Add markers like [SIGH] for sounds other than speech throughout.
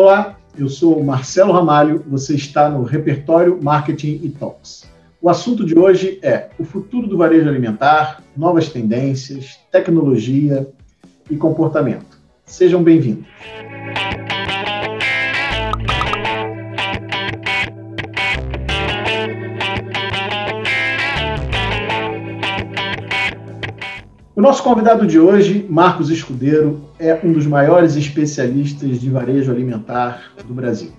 Olá, eu sou Marcelo Ramalho, você está no Repertório Marketing e Talks. O assunto de hoje é o futuro do varejo alimentar, novas tendências, tecnologia e comportamento. Sejam bem-vindos. O nosso convidado de hoje, Marcos Escudeiro, é um dos maiores especialistas de varejo alimentar do Brasil.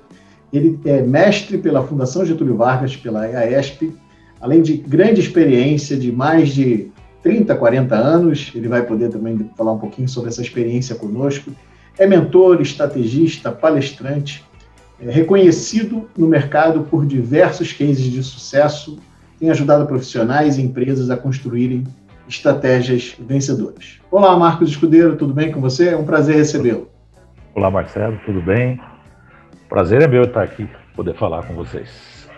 Ele é mestre pela Fundação Getúlio Vargas, pela EASP, além de grande experiência de mais de 30, 40 anos. Ele vai poder também falar um pouquinho sobre essa experiência conosco. É mentor, estrategista, palestrante, é reconhecido no mercado por diversos cases de sucesso, tem ajudado profissionais e empresas a construírem estratégias vencedoras. Olá, Marcos Escudeiro, tudo bem com você? É um prazer recebê-lo. Olá, Marcelo, tudo bem? Prazer é meu estar aqui, poder falar com vocês.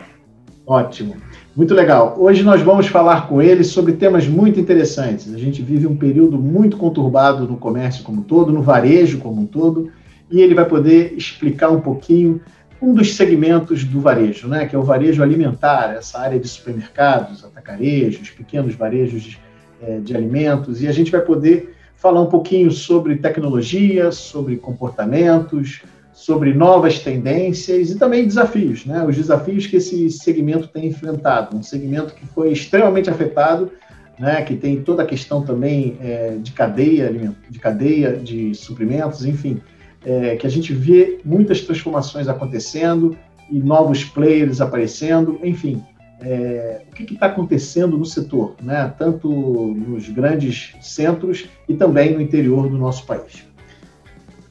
Ótimo, muito legal. Hoje nós vamos falar com ele sobre temas muito interessantes. A gente vive um período muito conturbado no comércio como um todo, no varejo como um todo, e ele vai poder explicar um pouquinho um dos segmentos do varejo, né, que é o varejo alimentar, essa área de supermercados, atacarejos, pequenos varejos é, de alimentos, e a gente vai poder falar um pouquinho sobre tecnologia, sobre comportamentos, sobre novas tendências e também desafios, né? Os desafios que esse segmento tem enfrentado, um segmento que foi extremamente afetado, né? Que tem toda a questão também é, de cadeia, de cadeia de suprimentos, enfim, é, que a gente vê muitas transformações acontecendo e novos players aparecendo, enfim, é, o que está acontecendo no setor, né? tanto nos grandes centros e também no interior do nosso país.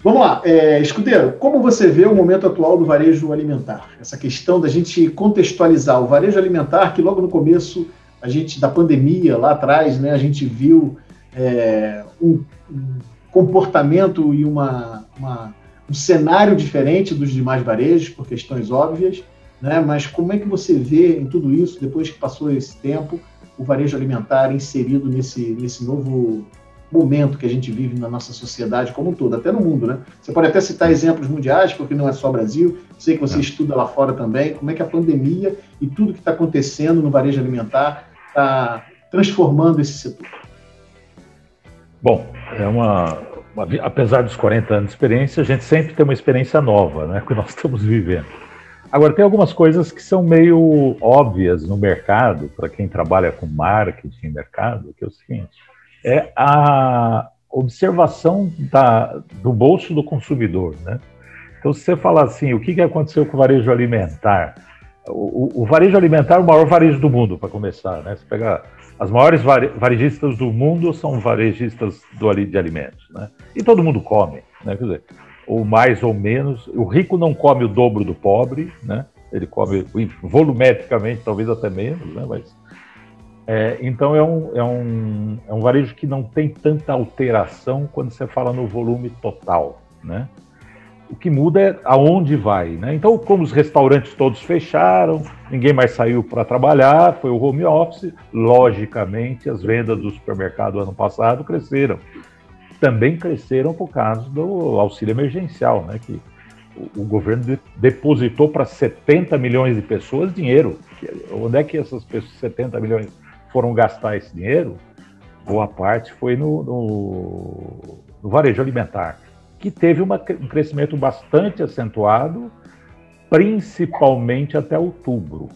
Vamos lá, é, Escudeiro, como você vê o momento atual do varejo alimentar? Essa questão da gente contextualizar o varejo alimentar, que logo no começo a gente da pandemia, lá atrás, né, a gente viu é, um, um, comportamento e uma, uma, um cenário diferente dos demais varejos, por questões óbvias, né? Mas como é que você vê em tudo isso, depois que passou esse tempo, o varejo alimentar inserido nesse, nesse novo momento que a gente vive na nossa sociedade como um todo, até no mundo, né? Você pode até citar exemplos mundiais, porque não é só Brasil, sei que você é. estuda lá fora também, como é que a pandemia e tudo que está acontecendo no varejo alimentar está transformando esse setor? Bom, é uma, uma, apesar dos 40 anos de experiência, a gente sempre tem uma experiência nova, né, que nós estamos vivendo. Agora, tem algumas coisas que são meio óbvias no mercado, para quem trabalha com marketing mercado, que é o seguinte: é a observação da, do bolso do consumidor. Né? Então, se você falar assim, o que, que aconteceu com o varejo alimentar? O, o, o varejo alimentar é o maior varejo do mundo, para começar. Né? Você pegar as maiores varejistas do mundo são varejistas do, de alimentos. Né? E todo mundo come. Né? Quer dizer, ou mais ou menos. O rico não come o dobro do pobre, né? Ele come volumetricamente, talvez até menos, né? Mas, é, então é um, é, um, é um varejo que não tem tanta alteração quando você fala no volume total, né? O que muda é aonde vai, né? Então, como os restaurantes todos fecharam, ninguém mais saiu para trabalhar, foi o home office, logicamente as vendas do supermercado ano passado cresceram também cresceram por causa do auxílio emergencial, né, que o, o governo de, depositou para 70 milhões de pessoas dinheiro. Onde é que essas pessoas, 70 milhões foram gastar esse dinheiro? Boa parte foi no, no, no varejo alimentar, que teve uma, um crescimento bastante acentuado, principalmente até outubro.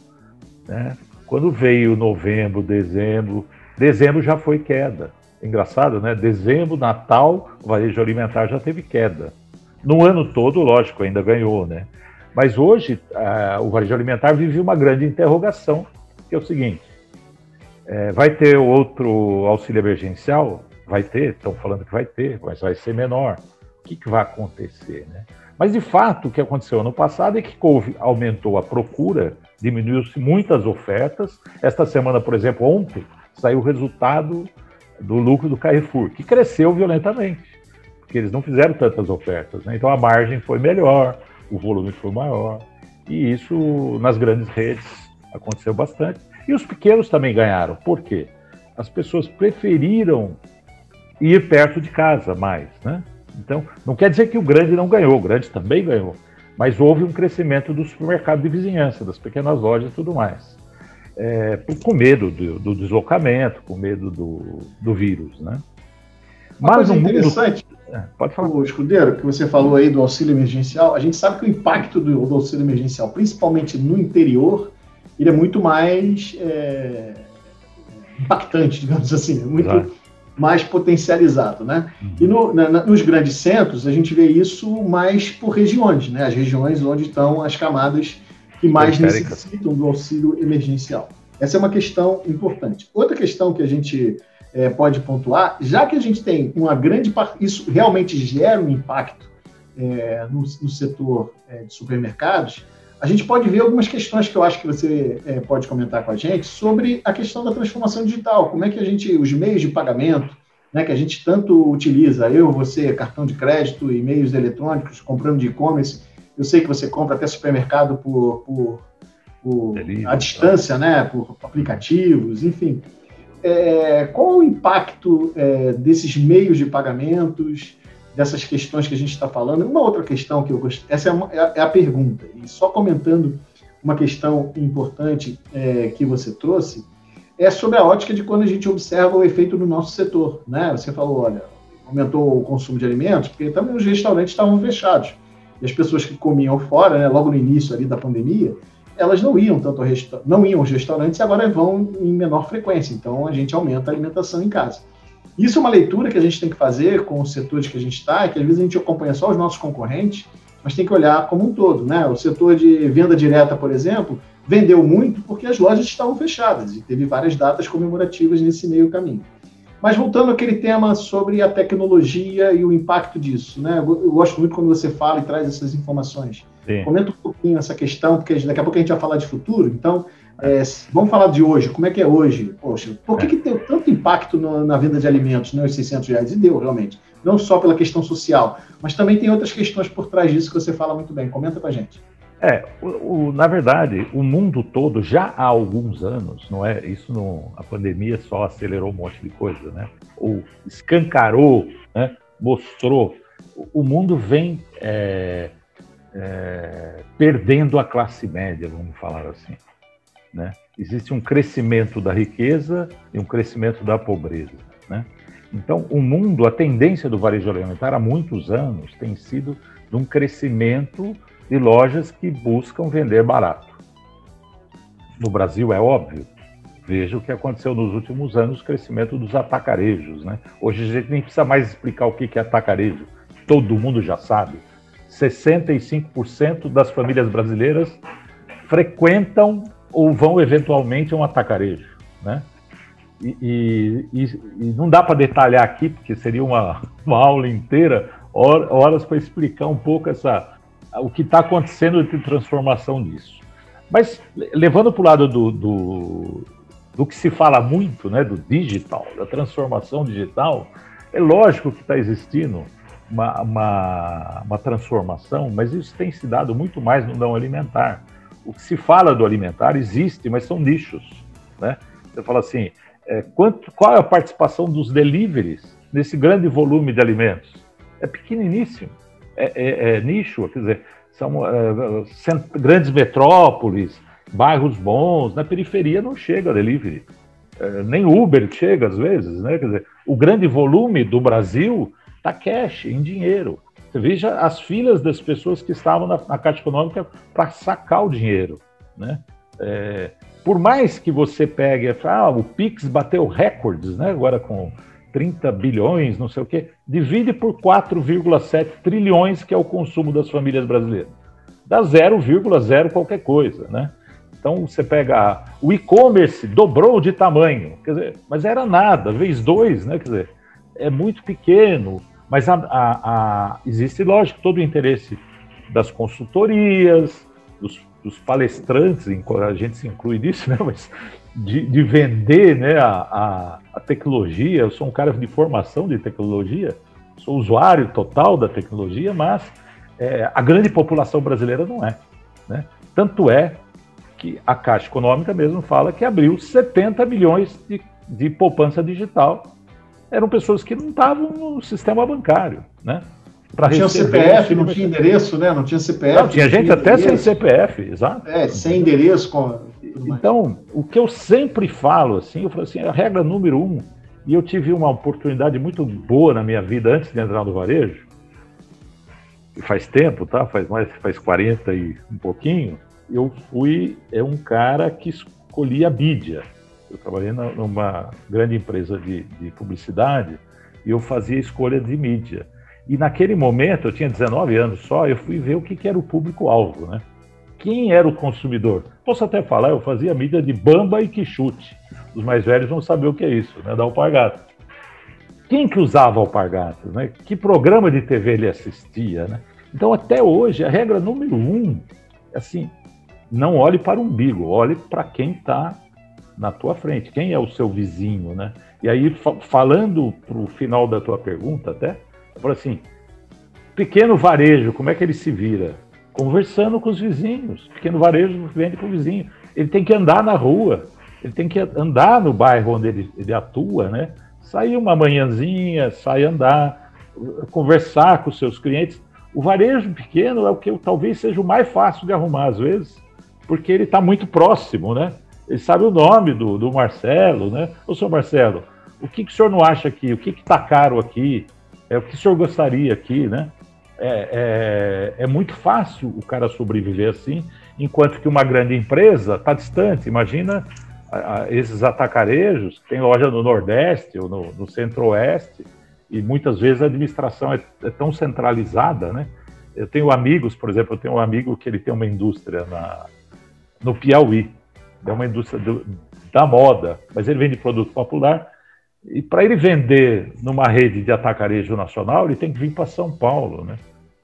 Né? Quando veio novembro, dezembro, dezembro já foi queda engraçado, né? Dezembro, Natal, o varejo alimentar já teve queda. No ano todo, lógico, ainda ganhou, né? Mas hoje, o varejo alimentar vive uma grande interrogação, que é o seguinte: é, vai ter outro auxílio emergencial? Vai ter, estão falando que vai ter, mas vai ser menor. O que, que vai acontecer, né? Mas, de fato, o que aconteceu ano passado é que aumentou a procura, diminuiu-se muitas ofertas. Esta semana, por exemplo, ontem, saiu o resultado do lucro do Carrefour, que cresceu violentamente, porque eles não fizeram tantas ofertas. Né? Então a margem foi melhor, o volume foi maior, e isso nas grandes redes aconteceu bastante. E os pequenos também ganharam. Por quê? As pessoas preferiram ir perto de casa mais, né? Então, não quer dizer que o grande não ganhou, o grande também ganhou. Mas houve um crescimento do supermercado de vizinhança, das pequenas lojas e tudo mais. É, com medo do, do, deslocamento, com medo do, do vírus, né? Uma Mas coisa interessante, mundo... é, pode falar. O escudeiro, que você falou aí do auxílio emergencial, a gente sabe que o impacto do, do auxílio emergencial, principalmente no interior, ele é muito mais é, impactante, [LAUGHS] digamos assim, é muito claro. mais potencializado, né? Uhum. E no, na, nos grandes centros a gente vê isso mais por regiões, né? As regiões onde estão as camadas que mais necessitam do auxílio emergencial. Essa é uma questão importante. Outra questão que a gente é, pode pontuar, já que a gente tem uma grande parte, isso realmente gera um impacto é, no, no, setor é, de supermercados, a gente pode ver algumas questões que eu acho que você é, pode comentar com a gente sobre a questão da transformação digital. Como é que a gente, os meios de pagamento, né, que a gente tanto utiliza, eu, você, cartão de crédito e meios eletrônicos, comprando de e-commerce, eu sei que você compra até supermercado por, por, por a distância, né, por aplicativos, enfim. É, qual o impacto é, desses meios de pagamentos, dessas questões que a gente está falando. Uma outra questão que eu gostei, essa é, uma, é, é, a pergunta, e só comentando uma questão importante é, que você trouxe, é sobre a ótica de quando a gente observa o efeito no nosso setor. Né? Você falou, olha, aumentou o consumo de alimentos, porque também os restaurantes estavam fechados. As pessoas que comiam fora, né, logo no início ali da pandemia, elas não iam tanto ao não iam aos restaurantes e agora vão em menor frequência. Então a gente aumenta a alimentação em casa. Isso é uma leitura que a gente tem que fazer com os setores que a gente está, que às vezes a gente acompanha só os nossos concorrentes, mas tem que olhar como um todo. Né? O setor de venda direta, por exemplo, vendeu muito porque as lojas estavam fechadas e teve várias datas comemorativas nesse meio caminho. Mas voltando àquele tema sobre a tecnologia e o impacto disso, né? Eu gosto muito quando você fala e traz essas informações. Sim. Comenta um pouquinho essa questão, porque daqui a pouco a gente vai falar de futuro. Então, é, vamos falar de hoje. Como é que é hoje? Poxa, por que, é. que deu tanto impacto no, na venda de alimentos, né, os 600 reais? E deu, realmente. Não só pela questão social, mas também tem outras questões por trás disso que você fala muito bem. Comenta pra gente. É, o, o, na verdade, o mundo todo já há alguns anos, não é? Isso não, a pandemia só acelerou um monte de coisa, né? Ou escancarou, né? mostrou. O, mundo vem é, é, perdendo a classe média, vamos falar assim. Né? Existe um crescimento da riqueza e um crescimento da pobreza. Né? Então, o mundo, a tendência do varejo alimentar há muitos anos tem sido de um crescimento de lojas que buscam vender barato. No Brasil é óbvio. Veja o que aconteceu nos últimos anos, o crescimento dos atacarejos. Né? Hoje a gente nem precisa mais explicar o que é atacarejo. Todo mundo já sabe. 65% das famílias brasileiras frequentam ou vão eventualmente a um atacarejo, né? E, e, e não dá para detalhar aqui, porque seria uma, uma aula inteira, horas para explicar um pouco essa, o que está acontecendo de transformação disso. Mas levando para o lado do, do, do, que se fala muito, né, do digital, da transformação digital, é lógico que está existindo uma, uma, uma transformação, mas isso tem se dado muito mais no não alimentar o que se fala do alimentar existe, mas são nichos. Né? Você fala assim, é, quanto, qual é a participação dos deliveries nesse grande volume de alimentos? É pequeniníssimo, é, é, é nicho, quer dizer, são é, grandes metrópoles, bairros bons, na periferia não chega delivery, é, nem Uber chega às vezes, né? Quer dizer, o grande volume do Brasil está cash, em dinheiro. Você veja as filas das pessoas que estavam na, na Caixa Econômica para sacar o dinheiro. Né? É, por mais que você pegue, ah, o Pix bateu recordes, né? agora com 30 bilhões, não sei o quê, divide por 4,7 trilhões, que é o consumo das famílias brasileiras. Dá 0,0 qualquer coisa. Né? Então você pega o e-commerce dobrou de tamanho, quer dizer, mas era nada, vez dois, né? Quer dizer, é muito pequeno. Mas a, a, a, existe, lógico, todo o interesse das consultorias, dos, dos, palestrantes, a gente se inclui nisso, né? Mas de, de vender né, a, a, tecnologia. Eu sou um cara de formação de tecnologia, sou usuário total da tecnologia, mas é, a grande população brasileira não é. Né? Tanto é que a Caixa Econômica mesmo fala que abriu 70 milhões de, de poupança digital eram pessoas que não estavam no sistema bancário, né? Não tinha CPF, não tinha endereço, né? Não tinha CPF. Não, tinha gente até sem CPF, exato. É, sem endereço. Com... Então, o que eu sempre falo, assim, eu falo assim, a regra número um, e eu tive uma oportunidade muito boa na minha vida antes de entrar no varejo, faz tempo, tá? Faz mais, faz 40 e um pouquinho, eu fui é um cara que escolhia a mídia. Eu trabalhei numa grande empresa de, de publicidade e eu fazia escolha de mídia. E naquele momento, eu tinha 19 anos só, eu fui ver o que, que era o público-alvo, né? Quem era o consumidor? Posso até falar, eu fazia mídia de bamba e quichute. Os mais velhos vão saber o que é isso, né? Da alpargata. Quem que usava alpargatas, né? Que programa de TV ele assistia, né? Então, até hoje, a regra número um, é assim, não olhe para o umbigo, olhe para quem está na tua frente, quem é o seu vizinho, né? E aí, falando para o final da tua pergunta até, falo assim, pequeno varejo, como é que ele se vira? Conversando com os vizinhos. Pequeno varejo vende com o vizinho. Ele tem que andar na rua, ele tem que andar no bairro onde ele, ele atua, né? Sair uma manhãzinha, sair andar, conversar com os seus clientes. O varejo pequeno é o que talvez seja o mais fácil de arrumar às vezes, porque ele está muito próximo, né? Ele sabe o nome do, do Marcelo, né? Ô, senhor Marcelo, o que, que o senhor não acha aqui? O que está caro aqui? É o que o senhor gostaria aqui, né? É, é, é, muito fácil o cara sobreviver assim, enquanto que uma grande empresa está distante. Imagina a, a, esses atacarejos que tem loja no Nordeste ou no, no Centro-Oeste, e muitas vezes a administração é, é, tão centralizada, né? Eu tenho amigos, por exemplo, eu tenho um amigo que ele tem uma indústria na, no Piauí, é uma indústria do, da moda, mas ele vende produto popular e para ele vender numa rede de atacarejo nacional, ele tem que vir para São Paulo, né?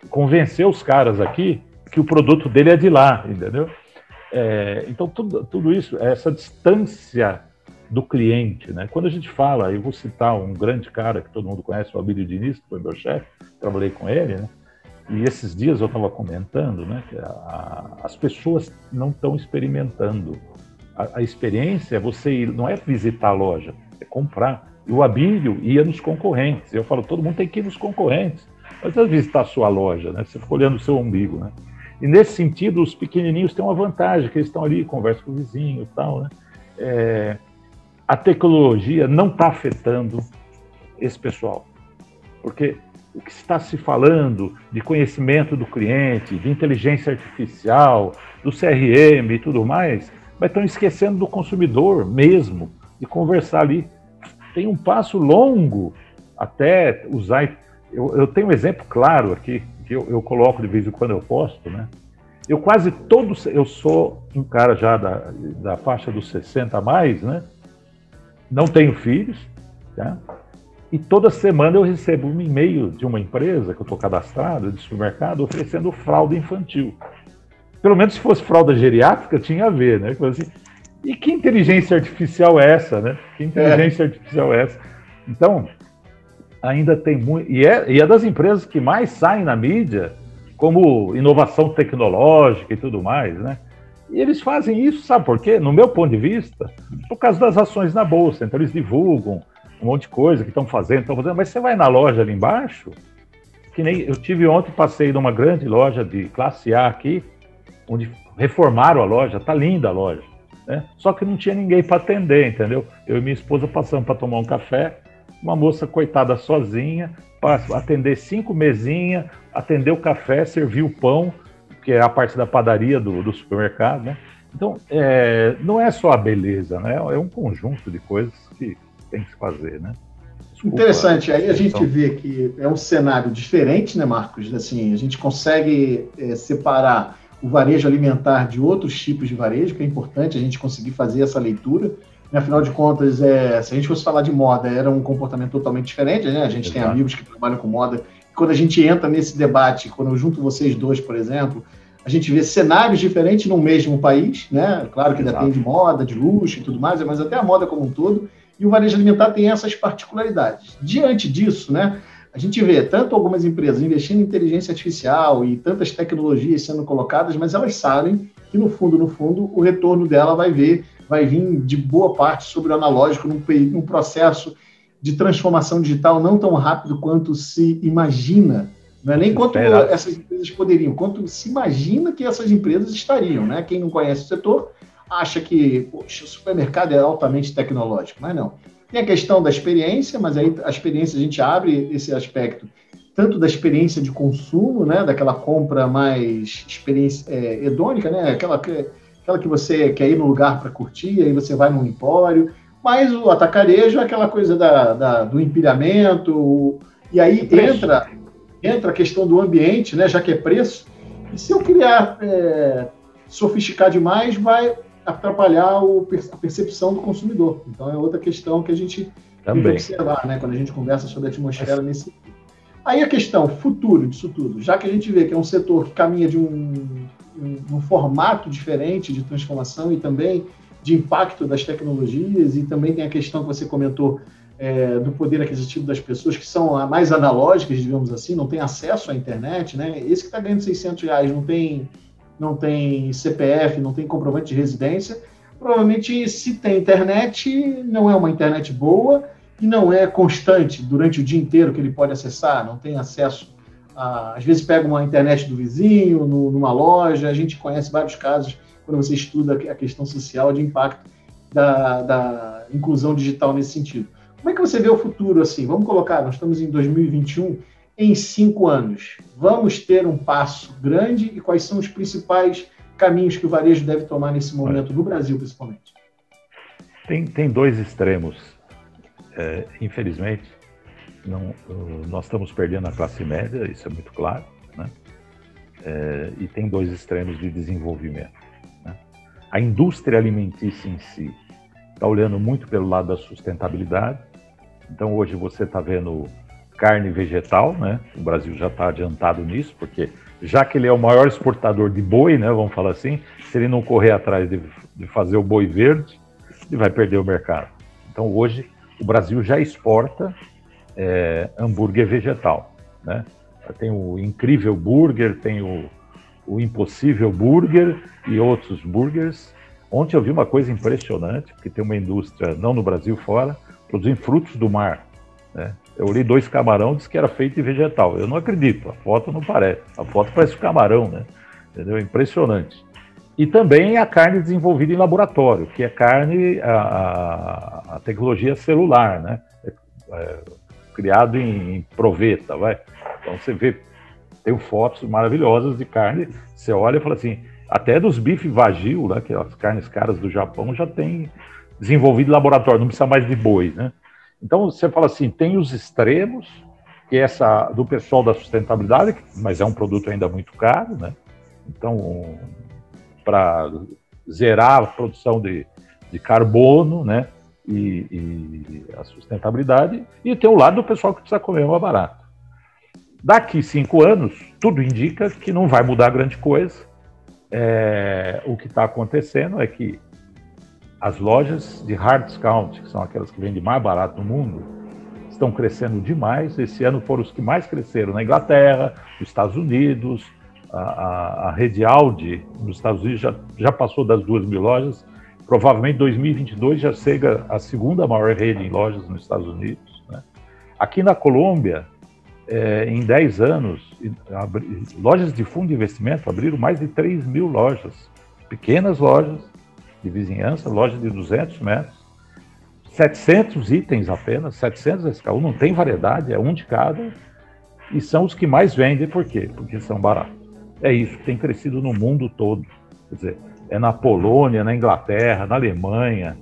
Convencer os caras aqui que o produto dele é de lá, entendeu? É, então, tudo, tudo isso, essa distância do cliente, né? Quando a gente fala, eu vou citar um grande cara que todo mundo conhece, o Abílio Diniz, que foi meu chefe, trabalhei com ele, né? E esses dias eu estava comentando, né? Que a, as pessoas não estão experimentando. A, a experiência é você ir, não é visitar a loja, é comprar. E o Abílio ia nos concorrentes. Eu falo, todo mundo tem que ir nos concorrentes. Mas às visitar a sua loja, né? Você fica olhando o seu umbigo, né? E nesse sentido, os pequenininhos têm uma vantagem, que eles estão ali, conversam com o vizinho e tal, né? É, a tecnologia não está afetando esse pessoal. Porque o que está se falando de conhecimento do cliente, de inteligência artificial, do CRM e tudo mais, mas estão esquecendo do consumidor mesmo, de conversar ali tem um passo longo até usar. Eu, eu tenho um exemplo claro aqui, que eu, eu, coloco de vez em quando eu posto, né? Eu quase todos, eu sou um cara já da, da faixa dos 60 a mais, né? Não tenho filhos, tá? E toda semana eu recebo um e-mail de uma empresa que eu estou cadastrado, de supermercado, oferecendo fralda infantil. Pelo menos se fosse fralda geriátrica, tinha a ver, né? Assim, e que inteligência artificial é essa, né? Que inteligência é. artificial é essa? Então, ainda tem muito. E é, e é das empresas que mais saem na mídia como inovação tecnológica e tudo mais, né? E eles fazem isso, sabe por quê? No meu ponto de vista, por causa das ações na bolsa. Então, eles divulgam um monte de coisa que estão fazendo, estão fazendo. Mas você vai na loja ali embaixo, que nem eu tive ontem, passei numa grande loja de classe A aqui, onde reformaram a loja, tá linda a loja. Né? Só que não tinha ninguém para atender, entendeu? Eu e minha esposa passamos para tomar um café, uma moça coitada sozinha, para atender cinco mesinhas, atender o café, servir o pão, que é a parte da padaria do, do supermercado, né? Então, é, não é só a beleza, né? É um conjunto de coisas que tem que se fazer, né? Desculpa, Interessante. Aí a gente vê que é um cenário diferente, né, Marcos? Assim, a gente consegue é, separar o varejo alimentar de outros tipos de varejo, que é importante a gente conseguir fazer essa leitura. Afinal de contas, é, se a gente fosse falar de moda, era um comportamento totalmente diferente, né? A gente Exato. tem amigos que trabalham com moda. E quando a gente entra nesse debate, quando eu junto vocês dois, por exemplo, a gente vê cenários diferentes no mesmo país, né? Claro que depende de moda, de luxo e tudo mais, mas até a moda como um todo. E o varejo alimentar tem essas particularidades. Diante disso, né? A gente vê tanto algumas empresas investindo em inteligência artificial e tantas tecnologias sendo colocadas, mas elas sabem que no fundo, no fundo, o retorno dela vai ver, vai vir de boa parte sobre o analógico num, num processo de transformação digital não tão rápido quanto se imagina Não é nem quanto essas empresas poderiam, quanto se imagina que essas empresas estariam, né? Quem não conhece o setor acha que poxa, o supermercado é altamente tecnológico, mas não. Tem a questão da experiência, mas aí a experiência a gente abre esse aspecto tanto da experiência de consumo, né, daquela compra mais experiência é, hedônica, né, aquela que, aquela que você quer ir no lugar para curtir, aí você vai num empório, mas o atacarejo é aquela coisa da, da do empilhamento, e aí entra, entra a questão do ambiente, né, já que é preço, e se eu criar é, sofisticar demais, vai atrapalhar o, a percepção do consumidor. Então é outra questão que a gente Também. tem que observar, né, quando a gente conversa sobre a atmosfera nesse Aí a questão, futuro disso tudo, já que a gente vê que é um setor que caminha de um, um, um formato diferente de transformação e também de impacto das tecnologias, e também tem a questão que você comentou é, do poder aquisitivo das pessoas que são mais analógicas, digamos assim, não tem acesso à internet, né? Esse que está ganhando 600 reais não tem, não tem CPF, não tem comprovante de residência, provavelmente se tem internet, não é uma internet boa, e não é constante durante o dia inteiro que ele pode acessar, não tem acesso a, às vezes pega uma internet do vizinho, no, numa loja, a gente conhece vários casos quando você estuda a questão social de impacto da, da inclusão digital nesse sentido. Como é que você vê o futuro assim? Vamos colocar, nós estamos em 2021, em cinco anos, vamos ter um passo grande e quais são os principais caminhos que o varejo deve tomar nesse momento, no Brasil principalmente? Tem, tem dois extremos é, infelizmente, não, nós estamos perdendo a classe média, isso é muito claro, né? É, e tem dois extremos de desenvolvimento. Né? A indústria alimentícia em si está olhando muito pelo lado da sustentabilidade. Então, hoje você está vendo carne vegetal, né? O Brasil já está adiantado nisso, porque já que ele é o maior exportador de boi, né? Vamos falar assim, se ele não correr atrás de, de fazer o boi verde, ele vai perder o mercado. Então, hoje o Brasil já exporta é, hambúrguer vegetal. Né? Tem o Incrível Burger, tem o, o Impossível Burger e outros burgers. Ontem eu vi uma coisa impressionante, porque tem uma indústria, não no Brasil, fora, produzindo frutos do mar. Né? Eu olhei dois camarão, disse que era feito de vegetal. Eu não acredito, a foto não parece. A foto parece camarão, né? Entendeu? Impressionante. E também a carne desenvolvida em laboratório, que é carne, a, a tecnologia celular, né? É, é, criado em, em, proveta, vai. Então você vê, tem fotos maravilhosas de carne, você olha e fala assim, até dos bife vagil, né, que é as carnes caras do Japão, já tem desenvolvido em laboratório, não precisa mais de boi, né? Então você fala assim, tem os extremos, que é essa do pessoal da sustentabilidade, mas é um produto ainda muito caro, né? Então, para zerar a produção de, de carbono, né? E, e, a sustentabilidade, e tem o lado do pessoal que precisa comer mais barato. Daqui cinco anos, tudo indica que não vai mudar grande coisa. É, o que está acontecendo é que as lojas de hard discount, que são aquelas que vendem mais barato no mundo, estão crescendo demais. Esse ano foram os que mais cresceram na Inglaterra, nos Estados Unidos, a, a, rede Audi nos Estados Unidos já, já passou das duas mil lojas. Provavelmente 2022 já chega a segunda maior rede em lojas nos Estados Unidos. Né? Aqui na Colômbia, é, em 10 anos, abri, lojas de fundo de investimento abriram mais de 3 mil lojas. Pequenas lojas de vizinhança, lojas de 200 metros. 700 itens apenas, 700 SKU, não tem variedade, é um de cada. E são os que mais vendem, por quê? Porque são baratos. É isso, tem crescido no mundo todo. Quer dizer, é na Polônia, na Inglaterra, na Alemanha,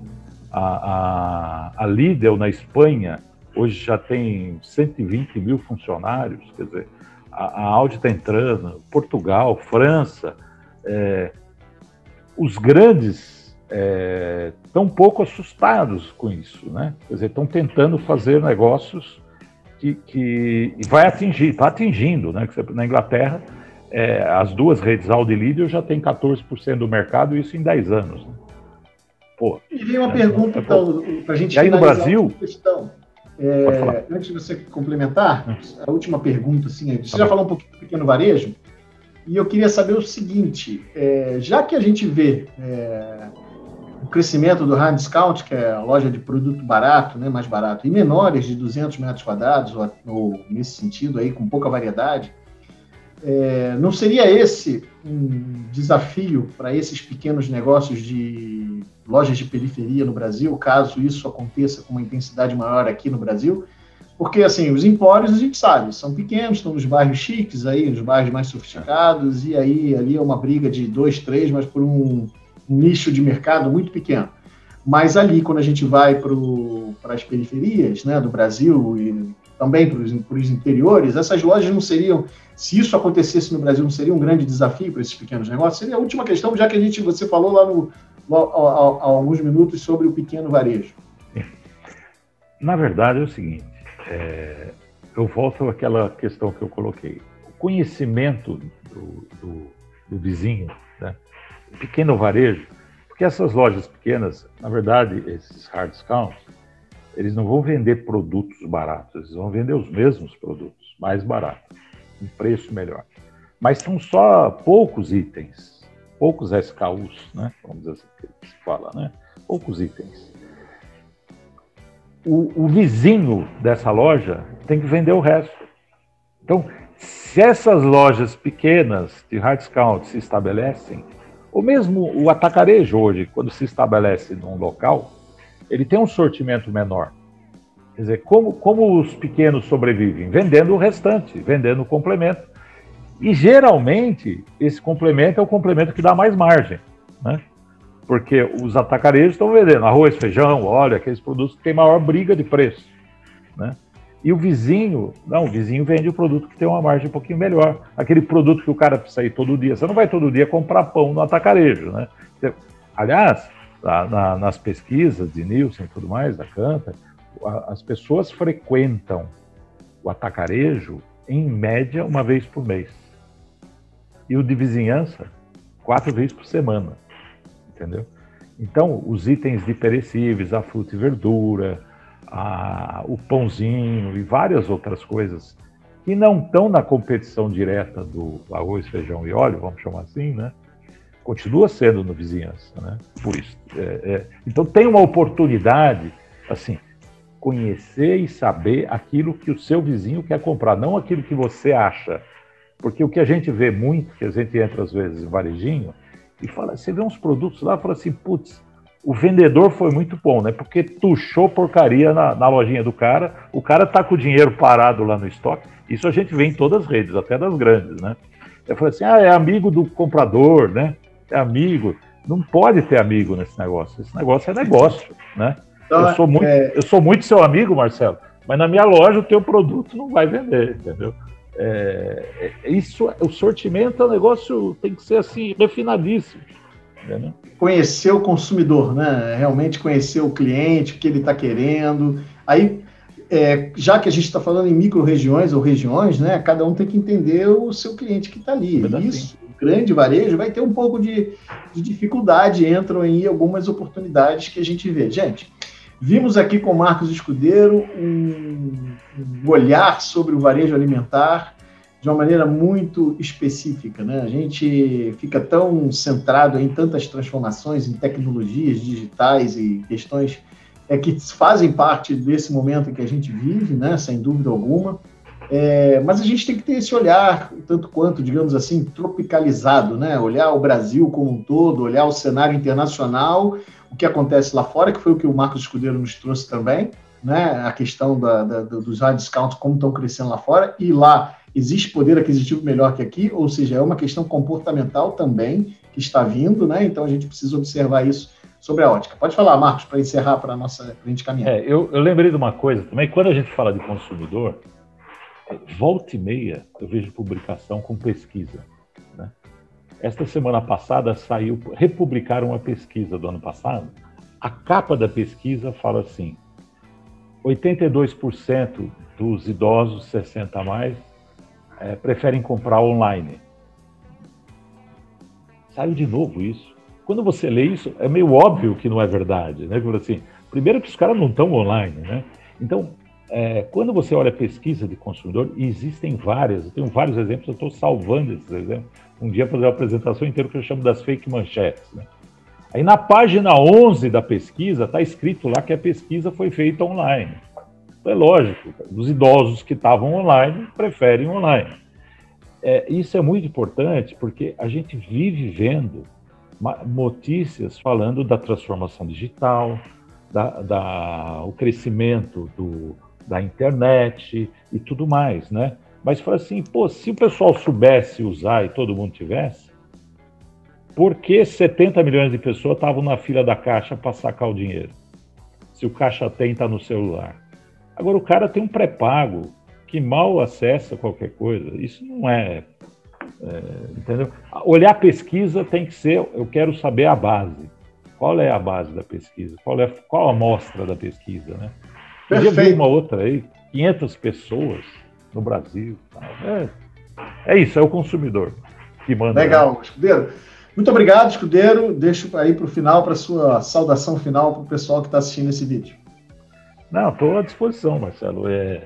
a, a, a Lidl na Espanha, hoje já tem 120 mil funcionários, quer dizer, a, a Audi está entrando, Portugal, França, é, os grandes é, um pouco assustados com isso, né? Quer dizer, estão tentando fazer negócios que, que vai atingir, está atingindo, né? Na Inglaterra, é, as duas redes Audi e Líder já tem 14% do mercado, isso em 10 anos. Né? Pô, e vem uma é, pergunta, é, então, para a gente E aí no Brasil... É, antes de você complementar, a última pergunta, assim, você tá já bom. falou um pouquinho do pequeno varejo, e eu queria saber o seguinte, é, já que a gente vê é, o crescimento do hard discount, que é a loja de produto barato, né, mais barato, e menores de 200 metros quadrados, ou, ou nesse sentido aí, com pouca variedade, é, não seria esse um desafio para esses pequenos negócios de lojas de periferia no Brasil, caso isso aconteça com uma intensidade maior aqui no Brasil? Porque, assim, os empórios, a gente sabe, são pequenos, estão nos bairros chiques, aí, nos bairros mais sofisticados, e aí ali é uma briga de dois, três, mas por um, um nicho de mercado muito pequeno. Mas ali, quando a gente vai para as periferias né, do Brasil e também para os interiores, essas lojas não seriam, se isso acontecesse no Brasil, não seria um grande desafio para esses pequenos negócios? Seria a última questão, já que a gente, você falou lá no, há alguns minutos sobre o pequeno varejo. Na verdade é o seguinte, é, eu volto àquela questão que eu coloquei. O conhecimento do, do, do vizinho, né? Pequeno varejo, porque essas lojas pequenas, na verdade, esses hard discounts, eles não vão vender produtos baratos, eles vão vender os mesmos produtos, mais baratos, um preço melhor. Mas são só poucos itens, poucos SKUs, né? Vamos dizer assim que se fala, né? Poucos itens. O, o vizinho dessa loja tem que vender o resto. Então, se essas lojas pequenas de hard discount se estabelecem, ou mesmo o atacarejo hoje, quando se estabelece num local, ele tem um sortimento menor. Quer dizer, como, como os pequenos sobrevivem? Vendendo o restante, vendendo o complemento. E geralmente, esse complemento é o complemento que dá mais margem, né? Porque os atacarejos estão vendendo arroz, feijão, óleo, aqueles produtos que têm maior briga de preço, né? E o vizinho, não, o vizinho vende o produto que tem uma margem um pouquinho melhor. Aquele produto que o cara precisa ir todo dia. Você não vai todo dia comprar pão no atacarejo, né? Aliás, na, na, nas pesquisas de Nielsen e tudo mais, da Canta, as pessoas frequentam o atacarejo em média uma vez por mês. E o de vizinhança, quatro vezes por semana. Entendeu? Então, os itens de perecíveis, a fruta e verdura, a, o pãozinho e várias outras coisas que não estão na competição direta do arroz, feijão e óleo, vamos chamar assim, né? continua sendo no vizinhança, né? Por isso. É, é, então tem uma oportunidade, assim, conhecer e saber aquilo que o seu vizinho quer comprar, não aquilo que você acha. Porque o que a gente vê muito, que a gente entra às vezes em varejinho, e fala, você vê uns produtos lá e fala assim, putz, o vendedor foi muito bom, né? Porque tuchou porcaria na, na, lojinha do cara, o cara tá com o dinheiro parado lá no estoque. Isso a gente vê em todas as redes, até das grandes, né? Eu falei assim, ah, é amigo do comprador, né? é amigo. Não pode ter amigo nesse negócio. Esse negócio é negócio, né? Então, eu, sou muito, é... eu sou muito seu amigo, Marcelo, mas na minha loja o teu produto não vai vender, entendeu? É, é, isso, o sortimento é um negócio, tem que ser assim, refinadíssimo. Entendeu? Conhecer o consumidor, né? Realmente conhecer o cliente, o que ele está querendo. Aí, é, já que a gente está falando em micro-regiões ou regiões, né? Cada um tem que entender o seu cliente que está ali. Isso, grande varejo vai ter um pouco de, de dificuldade, entram aí algumas oportunidades que a gente vê. Gente, vimos aqui com o Marcos Escudeiro um, um olhar sobre o varejo alimentar de uma maneira muito específica. Né? A gente fica tão centrado em tantas transformações, em tecnologias digitais e questões é, que fazem parte desse momento que a gente vive, né? sem dúvida alguma. É, mas a gente tem que ter esse olhar, tanto quanto, digamos assim, tropicalizado, né? Olhar o Brasil como um todo, olhar o cenário internacional, o que acontece lá fora, que foi o que o Marcos Escudeiro nos trouxe também, né? A questão da, da, dos hard discounts, como estão crescendo lá fora, e lá existe poder aquisitivo melhor que aqui, ou seja, é uma questão comportamental também que está vindo, né? Então a gente precisa observar isso sobre a ótica. Pode falar, Marcos, para encerrar para a nossa pra gente caminhar. É, eu, eu lembrei de uma coisa também, quando a gente fala de consumidor, volta e meia eu vejo publicação com pesquisa. Né? Esta semana passada saiu, republicaram uma pesquisa do ano passado. A capa da pesquisa fala assim: 82% dos idosos 60 a mais é, preferem comprar online. Saiu de novo isso. Quando você lê isso, é meio óbvio que não é verdade, né? Assim, primeiro que os caras não estão online, né? Então, é, quando você olha a pesquisa de consumidor, existem várias, eu tenho vários exemplos, eu estou salvando esses exemplos. Um dia fazer uma apresentação inteira que eu chamo das fake manchetes. Né? Aí na página 11 da pesquisa está escrito lá que a pesquisa foi feita online. É lógico, os idosos que estavam online preferem online. é, isso é muito importante porque a gente vive vendo notícias falando da transformação digital, da, da, o crescimento do, da internet e tudo mais, né? Mas fala assim, pô, se o pessoal soubesse usar e todo mundo tivesse, por que 70 milhões de pessoas estavam na fila da caixa para sacar o dinheiro? Se o caixa tem está no celular. Agora o cara tem um pré-pago que mal acessa qualquer coisa. Isso não é, é, entendeu? Olhar a pesquisa tem que ser, eu quero saber a base. Qual é a base da pesquisa? Qual é qual a amostra da pesquisa, né? Podia ver uma outra aí, 500 pessoas no Brasil. É, é isso, é o consumidor que manda. Legal, né? Escudeiro. Muito obrigado, Escudeiro. Deixo aí para o final, para a sua saudação final para o pessoal que está assistindo esse vídeo. Não, estou à disposição, Marcelo. É,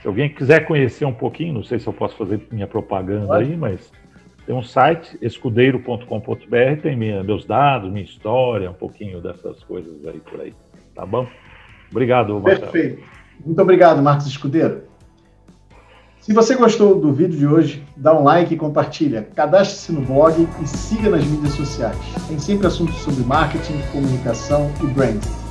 se alguém quiser conhecer um pouquinho, não sei se eu posso fazer minha propaganda Pode. aí, mas tem um site, escudeiro.com.br, tem minha, meus dados, minha história, um pouquinho dessas coisas aí por aí. Tá bom? Obrigado, Marcelo. Perfeito. Muito obrigado, Marcos Escudeiro. Se você gostou do vídeo de hoje, dá um like e compartilha. Cadastre-se no blog e siga nas mídias sociais. Tem sempre assuntos sobre marketing, comunicação e branding.